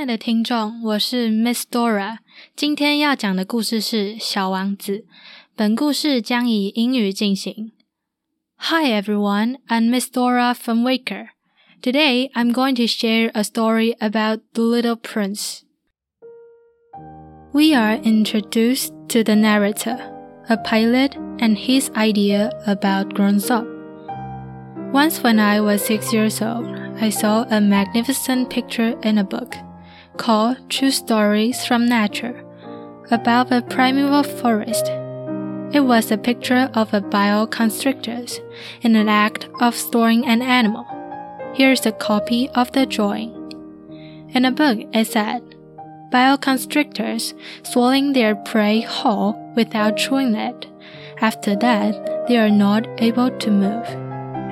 爱的听众，我是 Miss Dora。今天要讲的故事是《小王子》。本故事将以英语进行。Hi everyone, I'm Miss Dora from Waker. Today I'm going to share a story about the Little Prince. We are introduced to the narrator, a pilot, and his idea about grown up. Once when I was six years old, I saw a magnificent picture in a book called True Stories from Nature about a primeval forest. It was a picture of a boa constrictor in an act of storing an animal. Here's a copy of the drawing. In the book, it said, Boa constrictors swallowing their prey whole without chewing it. After that, they are not able to move,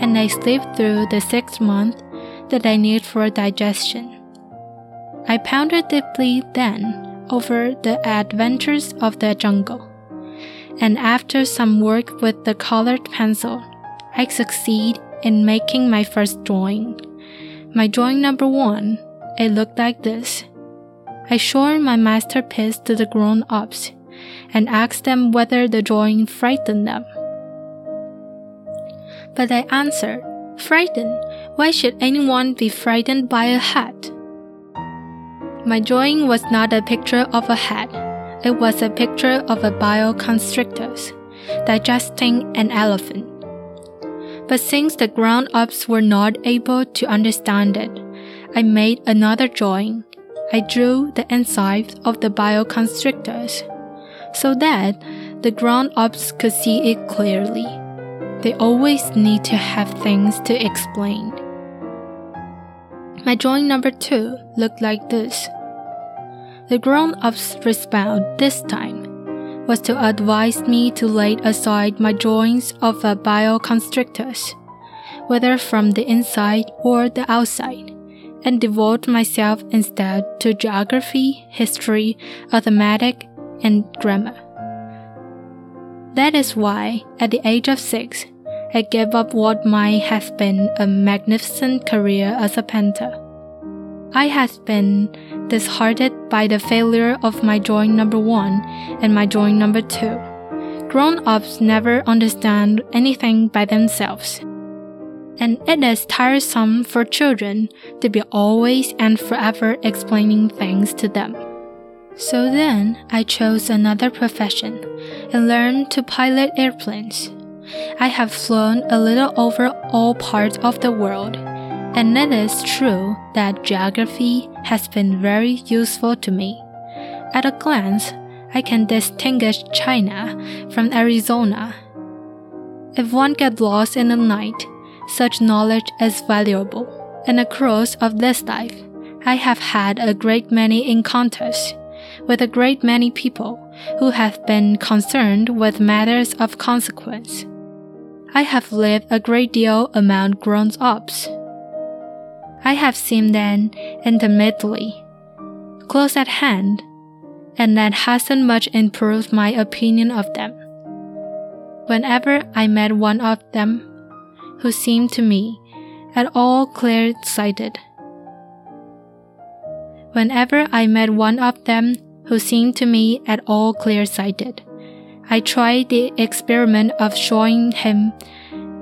and they sleep through the six months that they need for digestion. I pondered deeply then over the adventures of the jungle. And after some work with the colored pencil, I succeed in making my first drawing. My drawing number one, it looked like this. I showed my masterpiece to the grown ups and asked them whether the drawing frightened them. But they answered, Frightened? Why should anyone be frightened by a hat? My drawing was not a picture of a head. It was a picture of a boa constrictor digesting an elephant. But since the grown ups were not able to understand it, I made another drawing. I drew the inside of the boa constrictors so that the grown ups could see it clearly. They always need to have things to explain. My drawing number two looked like this. The grown up's response this time was to advise me to lay aside my drawings of a boa constrictors, whether from the inside or the outside, and devote myself instead to geography, history, arithmetic, and grammar. That is why, at the age of six, I gave up what might have been a magnificent career as a painter. I had been disheartened by the failure of my drawing number one and my drawing number two. Grown ups never understand anything by themselves. And it is tiresome for children to be always and forever explaining things to them. So then I chose another profession and learned to pilot airplanes. I have flown a little over all parts of the world and it is true that geography has been very useful to me. At a glance, I can distinguish China from Arizona. If one gets lost in the night, such knowledge is valuable. In the course of this life, I have had a great many encounters with a great many people who have been concerned with matters of consequence. I have lived a great deal among grown ups I have seen them intimately, close at hand, and that hasn't much improved my opinion of them. Whenever I met one of them, who seemed to me at all clear sighted, whenever I met one of them who seemed to me at all clear sighted, I tried the experiment of showing him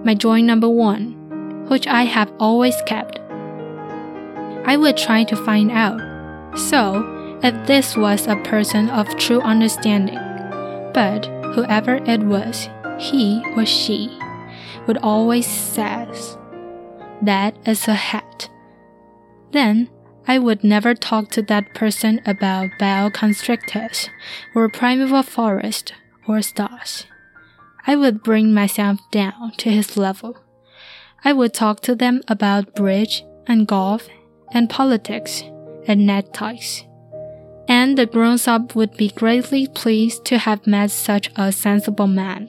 my drawing number one, which I have always kept. I would try to find out. So, if this was a person of true understanding, but whoever it was, he or she, would always says, that is a hat. Then I would never talk to that person about boa constrictors or primeval forest or stars. I would bring myself down to his level. I would talk to them about bridge and golf and politics and neckties. And the grown up would be greatly pleased to have met such a sensible man.